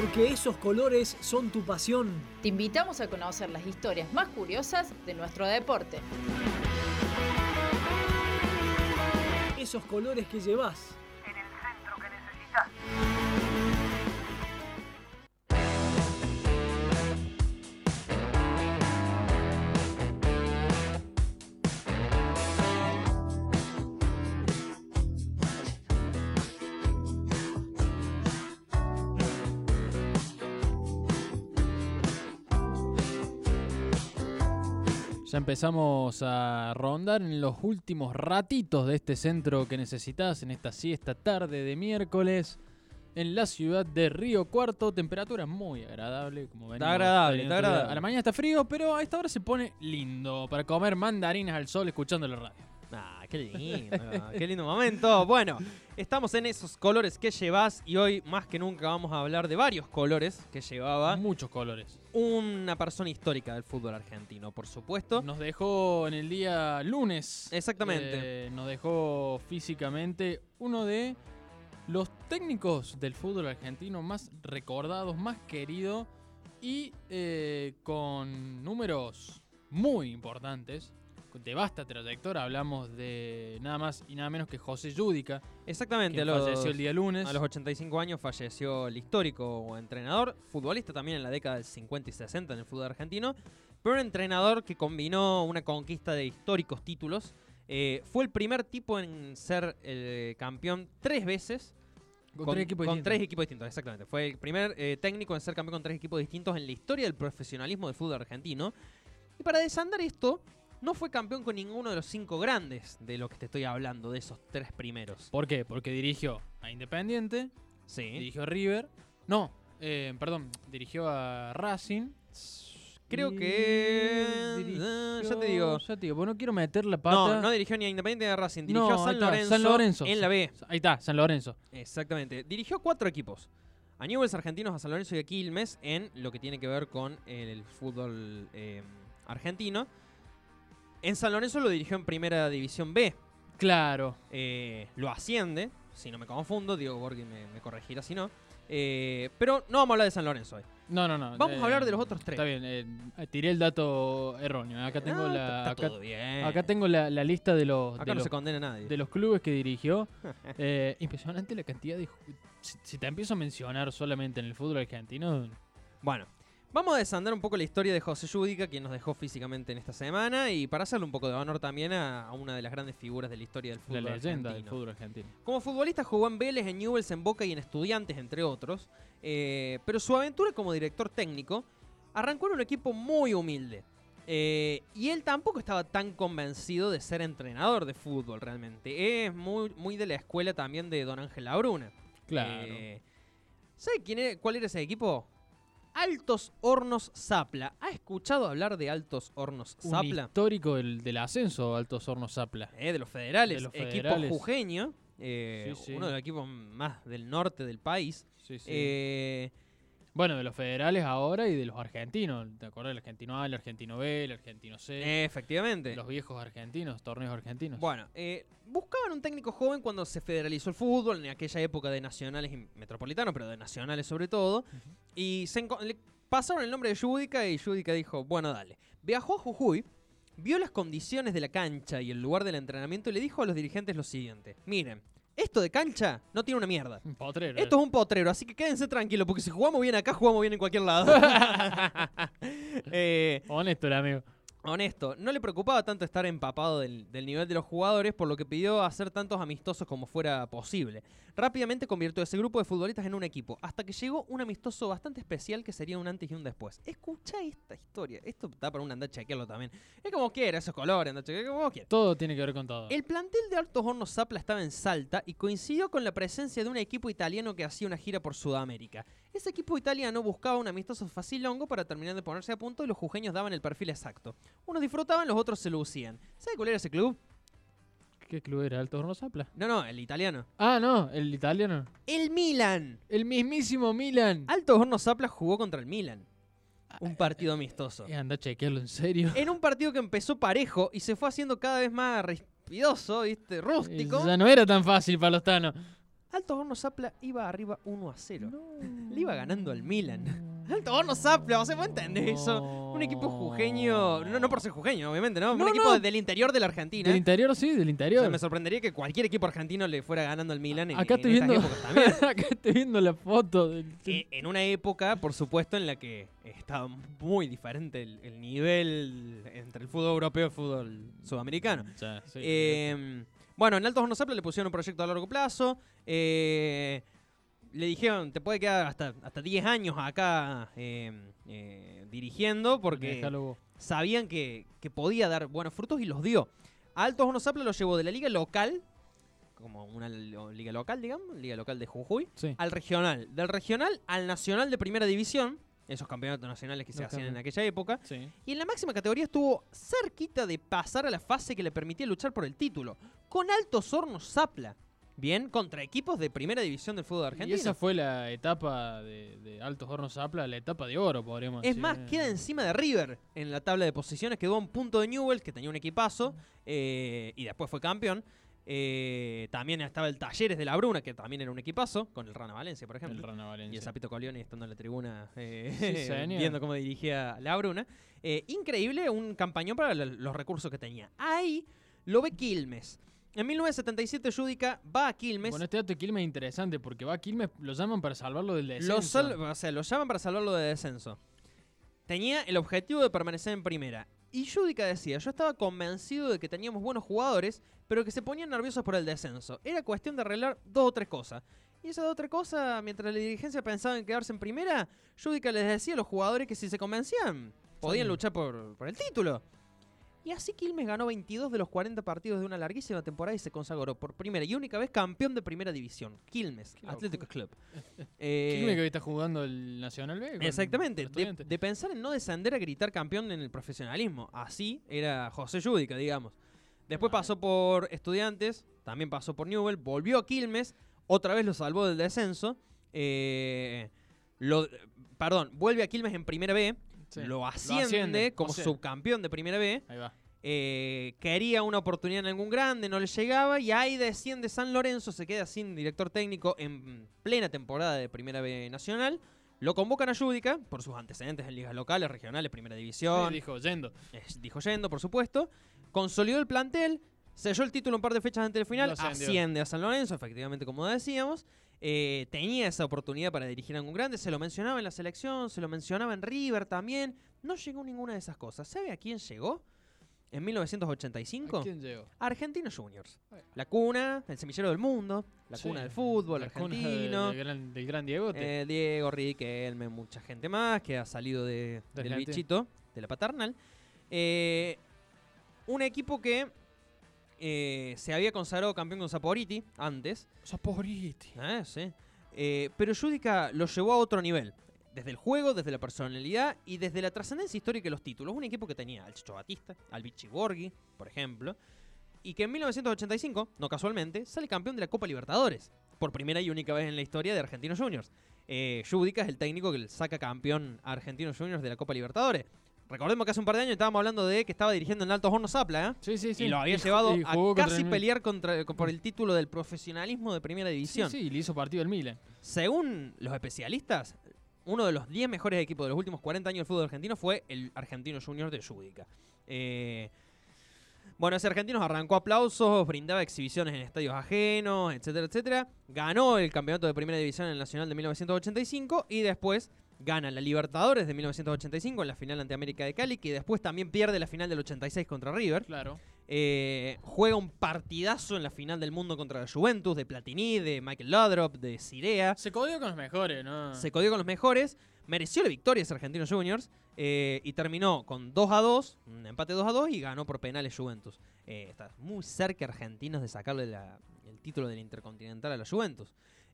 Porque esos colores son tu pasión. Te invitamos a conocer las historias más curiosas de nuestro deporte. Esos colores que llevas. Ya empezamos a rondar en los últimos ratitos de este centro que necesitas en esta siesta tarde de miércoles en la ciudad de Río Cuarto. Temperatura muy agradable, como ven. agradable, está agradable. A la mañana está frío, pero a esta hora se pone lindo para comer mandarinas al sol escuchando la radio. Ah, qué lindo, qué lindo momento. Bueno, estamos en esos colores que llevas y hoy más que nunca vamos a hablar de varios colores que llevaba Muchos colores. una persona histórica del fútbol argentino, por supuesto. Nos dejó en el día lunes. Exactamente. eh, nos dejó físicamente uno de los técnicos del fútbol argentino más recordados, más querido y eh, con números muy importantes. De vasta trayectoria, hablamos de nada más y nada menos que José Yudica, Exactamente, los, falleció el día lunes. a los 85 años falleció el histórico entrenador, futbolista también en la década del 50 y 60 en el fútbol argentino, pero un entrenador que combinó una conquista de históricos títulos. Eh, fue el primer tipo en ser eh, campeón tres veces con, tres equipos con distintos. tres equipos distintos, exactamente. Fue el primer eh, técnico en ser campeón con tres equipos distintos en la historia del profesionalismo del fútbol argentino. Y para desandar esto, no fue campeón con ninguno de los cinco grandes de lo que te estoy hablando, de esos tres primeros. ¿Por qué? Porque dirigió a Independiente, Sí. dirigió a River. No, eh, perdón, dirigió a Racing. Creo que- dirigió- ah, ya te digo. Ya te digo, porque no quiero meter la pata. No, no dirigió ni a Independiente ni a Racing, dirigió No, a San ahí está, Lorenzo, San Lorenzo. en la B. Ahí está, San Lorenzo. Exactamente. Dirigió cuatro equipos. A Newell's Argentinos, a San Lorenzo y a Quilmes en lo que tiene que ver con el fútbol eh, argentino. En San Lorenzo lo dirigió en Primera División B. Claro. Eh, lo asciende, si no me confundo, Diego Borghi me, me corregirá si no. Eh, pero no vamos a hablar de San Lorenzo hoy. No, no, no. Vamos eh, a hablar de los otros tres. Está bien, eh, tiré el dato erróneo. Acá tengo la. está Acá, todo bien. acá tengo la, la lista de los. Acá de no los se condena a nadie. de los clubes que dirigió. Eh, impresionante la cantidad de. Si, si te empiezo a mencionar solamente en el fútbol argentino. Bueno, vamos a desandar un poco la historia de José Yudica, quien nos dejó físicamente en esta semana, y para hacerle un poco de honor también a, a una de las grandes figuras de la historia del La fútbol leyenda del argentino. fútbol argentino. Como futbolista jugó en Vélez, en Newell's, en Boca y en Estudiantes, entre otros. eh, pero su aventura como director técnico arrancó en un equipo muy humilde. Eh, y él tampoco estaba tan convencido de ser entrenador de fútbol realmente. Es muy, muy de la escuela también de Don Ángel Labruna. Claro. Eh, ¿Sabe quién era- cuál era ese equipo? Altos Hornos Zapla. ¿Ha escuchado hablar de Altos Hornos Un Zapla? histórico del, del ascenso Altos Hornos Zapla. Eh, de los federales. De los Equipo federales. jujeño. eh, Sí, sí. Uno de los equipos más del norte del país. Sí, sí. Eh, bueno, de los federales ahora y de los argentinos. ¿Te acuerdas del argentino A, el argentino B, el argentino C? efectivamente. los viejos argentinos, torneos argentinos. Bueno, eh, buscaban un técnico joven cuando se federalizó el fútbol, en aquella época de nacionales y metropolitanos, pero de nacionales sobre todo. Y se le pasaron el nombre de Yudica y Yudica dijo, bueno, dale. Viajó a Jujuy, vio las condiciones de la cancha y el lugar del entrenamiento y le dijo a los dirigentes lo siguiente. Miren, esto de cancha no tiene una mierda. Un potrero. Esto es un potrero, así que quédense tranquilos, porque si jugamos bien acá, jugamos bien en cualquier lado. Eh, Honesto el amigo. Honesto, no le preocupaba tanto estar empapado del, del nivel de los jugadores, por lo que pidió hacer tantos amistosos como fuera posible. Rápidamente convirtió ese grupo de futbolistas en un equipo, hasta que llegó un amistoso bastante especial que sería un antes y un después. Escucha esta historia, esto da para un andar chequearlo también. Es como quiera, esos colores, andar chequearlo como quiera. Todo tiene que ver con todo. El plantel de Altos Hornos Zapla estaba en Salta y coincidió con la presencia de un equipo italiano que hacía una gira por Sudamérica. Ese equipo italiano buscaba un amistoso facilongo para terminar de ponerse a punto y los jujeños daban el perfil exacto. Unos disfrutaban, los otros se lucían. ¿Sabe cuál era ese club? ¿Qué club era? ¿Alto Horno Zapla? No, no, el italiano. Ah, no, el italiano. El Milan. El mismísimo Milan. Altos Hornos Zapla jugó contra el Milan. Un partido amistoso. Eh, anda a chequearlo en serio. En un partido que empezó parejo y se fue haciendo cada vez más raspidoso, ¿viste? Rústico. Ya no era tan fácil para los tanos. Alto Horno Zapla iba arriba 1 a 0. Le iba ganando al Milan. Alto Horno Zapla, o sea, ¿vos entendés eso? Un equipo jujeño, no, no por ser jujeño, obviamente, ¿no? No, un equipo no. del interior de la Argentina. Del interior, sí, del O interior. sea, me sorprendería que cualquier equipo argentino le fuera ganando al Milan en, Acá en estoy viendo- también. Acá estoy viendo la foto del. Eh, en una época, por supuesto, en la que estaba muy diferente el, el nivel entre el fútbol europeo y el fútbol sudamericano. O sea, sí. Eh, bueno, en Altos Hornos Zapla le pusieron un proyecto a largo plazo. eh, le dijeron, te puede quedar hasta, hasta 10 años acá eh, eh, dirigiendo porque sabían que, que podía dar buenos frutos y los dio. A Altos Hornos Zapla lo llevó de la liga local, como una liga local, digamos, liga local de Jujuy, Sí. al regional. Del regional al nacional de primera división, esos campeonatos nacionales que se hacían en aquella época. Sí. Y en la máxima categoría estuvo cerquita de pasar a la fase que le permitía luchar por el título, con Altos Hornos Zapla. Bien, contra equipos de primera división del fútbol Y argentino. esa fue la etapa de, de Altos Hornos Zapla, la etapa de oro, podríamos Es decir. más, queda encima de River en la tabla de posiciones. Quedó a un punto de Newell's, que tenía un equipazo, eh, y después fue campeón. Eh, también estaba el Talleres de la Bruna, que también era un equipazo, con el Rana Valencia, por El ejemplo. Rana Y el Valencia. Zapito Colioni estando en la tribuna eh, Sí, viendo cómo dirigía la Bruna. Eh, increíble, un campañón para lo- los recursos que tenía. Ahí lo ve Quilmes. En 1977 Judica va a Quilmes. Bueno, este dato de Quilmes es interesante porque va a Quilmes, lo llaman para salvarlo del descenso. Lo, sal- o sea, lo llaman para salvarlo de descenso. Tenía el objetivo de permanecer en primera. Y Judica decía, yo estaba convencido de que teníamos buenos jugadores, pero que se ponían nerviosos por el descenso. Era cuestión de arreglar dos o tres cosas. Y esas dos o tres cosas, mientras la dirigencia pensaba en quedarse en primera, Judica les decía a los jugadores que si se convencían, podían Sí. luchar por, por el título. Y así Quilmes ganó 22 de los 40 partidos de una larguísima temporada y se consagró por primera y única vez campeón de primera división. Quilmes, Atlético Club. Quilmes Eh, que hoy está jugando el Nacional B. Exactamente, de, de pensar en no descender a gritar campeón en el profesionalismo. Así era José Judica, digamos. Después Vale. pasó por Estudiantes, también pasó por Newell, volvió a Quilmes, otra vez lo salvó del descenso. eh, lo, perdón, vuelve a Quilmes en Primera B, Sí. lo asciende, asciende, como o sea. subcampeón de Primera B. Ahí va. eh, quería una oportunidad en algún grande, no le llegaba y ahí desciende San Lorenzo, se queda sin director técnico en plena temporada de Primera B Nacional. Lo convocan a Judica por sus antecedentes en ligas locales, regionales, Primera División. Sí, dijo, yendo. Eh, dijo yendo, por supuesto. Consolidó el plantel, selló el título un par de fechas antes del final, ascendió. asciende a San Lorenzo, efectivamente, como decíamos. Eh, tenía esa oportunidad para dirigir a algún grande, se lo mencionaba en la selección, se lo mencionaba en River también. No llegó ninguna de esas cosas. ¿Sabe a quién llegó? En 1985. ¿A quién llegó? Argentinos Juniors. Bueno. La cuna, el semillero del mundo, la Sí, cuna del fútbol la cuna argentino. del gran, del gran Diegote. Eh, Diego, Riquelme, mucha gente más que ha salido de- De del bichito, de la paternal. Eh, un equipo que eh, se había consagrado campeón con Saporiti antes, Saporiti. eh, sí. Eh, pero Judica lo llevó a otro nivel. Desde el juego, desde la personalidad y desde la trascendencia histórica de los títulos. Un equipo que tenía al Chicho Batista, al Vichy Borghi, por ejemplo. Y que en 1985, no casualmente, sale campeón de la Copa Libertadores. Por primera y única vez en la historia de Argentinos Juniors. Eh, Judica es el técnico que le saca campeón a Argentinos Juniors de la Copa Libertadores. Recordemos que hace un par de años estábamos hablando de que estaba dirigiendo en Altos Hornos Zapla, ¿eh? Sí, sí, sí. Y lo había llevado a contra casi el- pelear contra, por el título del profesionalismo de primera Sí, división. sí, le hizo partido al Milan. Según los especialistas, uno de los 10 mejores equipos de los últimos 40 años del fútbol argentino fue el Argentino Junior de Judica. Eh, bueno, ese argentino arrancó aplausos, brindaba exhibiciones en estadios ajenos, etcétera, etcétera. Ganó el campeonato de primera división en el Nacional de 1985 y después gana la Libertadores de 1985 en la final ante América de Cali, que después también pierde la final del 86 contra River. Claro. Eh, juega un partidazo en la final del mundo contra la Juventus, de Platini, de Michael Laudrup, de Cirea. Se codió con los mejores, ¿no? Se codió con los mejores. Mereció la victoria ese Argentinos Juniors. eh, y terminó con 2 a 2, un empate 2 a 2 y ganó por penales Juventus. Eh, está muy cerca Argentinos de sacarle la- el título del Intercontinental a la Juventus.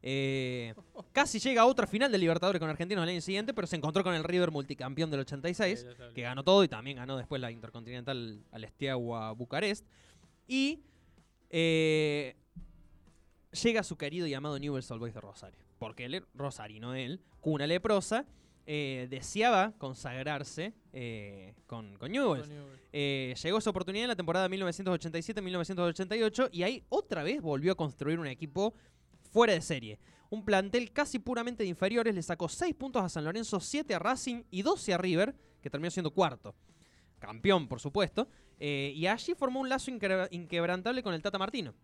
Eh, casi llega a otra final de Libertadores con Argentinos el año siguiente, pero se encontró con el River multicampeón del 86 Sí, ya está. que ganó todo y también ganó después la Intercontinental al Esteagua Bucarest. Y eh, llega su querido y amado Newell's Old Boys de Rosario. Porque él, Rosario, no él, cuna leprosa, eh, deseaba consagrarse eh, con, con Newell's. Eh, llegó esa oportunidad en la temporada 1987-1988 y ahí otra vez volvió a construir un equipo fuera de serie. Un plantel casi puramente de inferiores le sacó 6 puntos a San Lorenzo, 7 a Racing y 12 a River, que terminó siendo cuarto. Campeón, por supuesto. Eh, y allí formó un lazo inquebra- inquebrantable con el Tata Martino.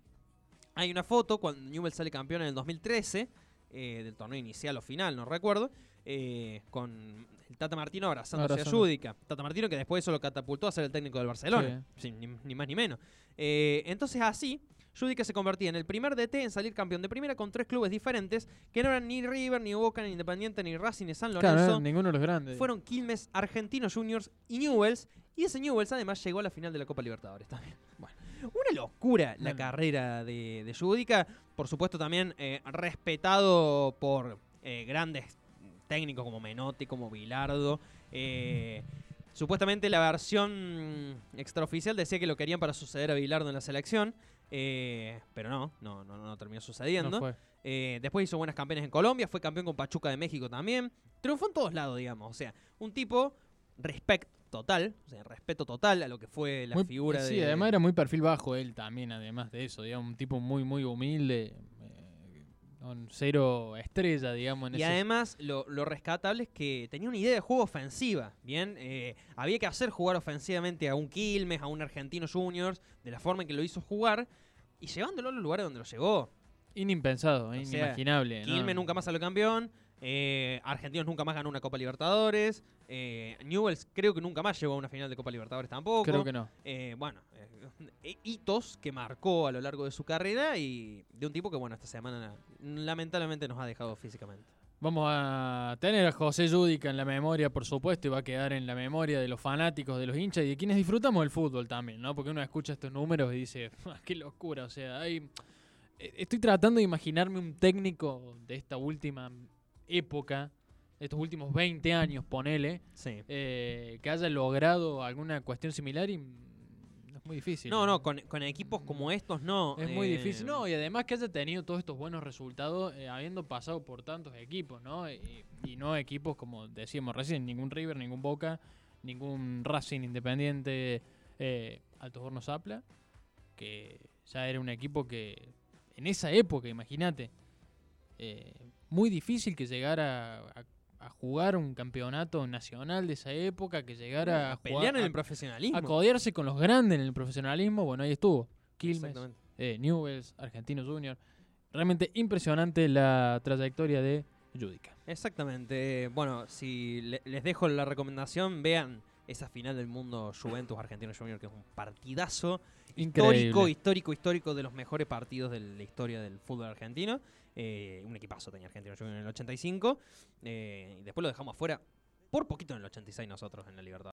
Hay una foto cuando Newell sale campeón en el 2013, eh, del torneo inicial o final, no recuerdo, eh, con el Tata Martino abrazándose Abrazando. a Judica. Tata Martino que después eso lo catapultó a ser el técnico del Barcelona, sin ni, ni más ni menos. Entonces así, Judica se convertía en el primer DT en salir campeón de primera con tres clubes diferentes, que no eran ni River, ni Boca, ni Independiente, ni Racing, ni San Lorenzo. Claro, ninguno de los grandes. Fueron Quilmes, Argentinos Juniors y Newells. Y ese Newells además llegó a la final de la Copa Libertadores también. Bueno, una locura la Bueno. carrera de, de Judica. Por supuesto también eh, respetado por eh, grandes técnicos como Menotti, como Bilardo. Eh, supuestamente la versión extraoficial decía que lo querían para suceder a Bilardo en la selección. Eh, pero no, no, no, no terminó sucediendo. No. Eh, después hizo buenas campañas en Colombia, fue campeón con Pachuca de México también. Triunfó en todos lados, digamos. O sea, un tipo respect total, o sea, respeto total a lo que fue la Muy- figura sí, de. además era muy perfil bajo él también, además de eso, digamos, un tipo muy, muy humilde, eh, con cero estrella, digamos, en Y ese- además, lo, lo rescatable es que tenía una idea de juego ofensiva. Bien, Eh, había que hacer jugar ofensivamente a un Quilmes, a un Argentino Juniors, de la forma en que lo hizo jugar y llevándolo a los lugares donde lo llevó. Inimpensado, inimaginable. Quilmes nunca más salió campeón. Eh, Argentinos nunca más ganó una Copa Libertadores. Eh, Newells creo que nunca más llegó a una final de Copa Libertadores tampoco. Creo que no. Eh, bueno, eh, hitos que marcó a lo largo de su carrera y de un tipo que, bueno, esta semana lamentablemente nos ha dejado físicamente. Vamos a tener a José Yudica en la memoria, por supuesto, y va a quedar en la memoria de los fanáticos, de los hinchas y de quienes disfrutamos del fútbol también, ¿no? Porque uno escucha estos números y dice, "Ah, qué locura, o sea, hay... Estoy tratando de imaginarme un técnico de esta última época, estos últimos 20 años, ponele, Sí. eh, que haya logrado alguna cuestión similar y es muy difícil. No, no, con, con equipos como estos no. Es muy eh, difícil. No, y además que haya tenido todos estos buenos resultados eh, habiendo pasado por tantos equipos, ¿no? Y, y no equipos como decíamos recién, ningún River, ningún Boca, ningún Racing Independiente, eh, Altos Hornos Zapla, que ya era un equipo que en esa época, imagínate, eh, muy difícil que llegara a, a jugar un campeonato nacional de esa época, que llegara a, pelear jugar, en a- el profesionalismo. a codearse con los grandes en el profesionalismo. Bueno, ahí estuvo. Quilmes, eh, Newells, Argentino Junior. Realmente impresionante la trayectoria de Judica. Exactamente. Bueno, si le- les dejo la recomendación, vean esa final del mundo Juventus Argentino Junior, que es un partidazo histórico, histórico, histórico de los mejores partidos de la historia del fútbol argentino. Eh, un equipazo tenía Argentino Junior en el 85. eh, y después lo dejamos afuera por poquito en el 86 nosotros en la Libertad.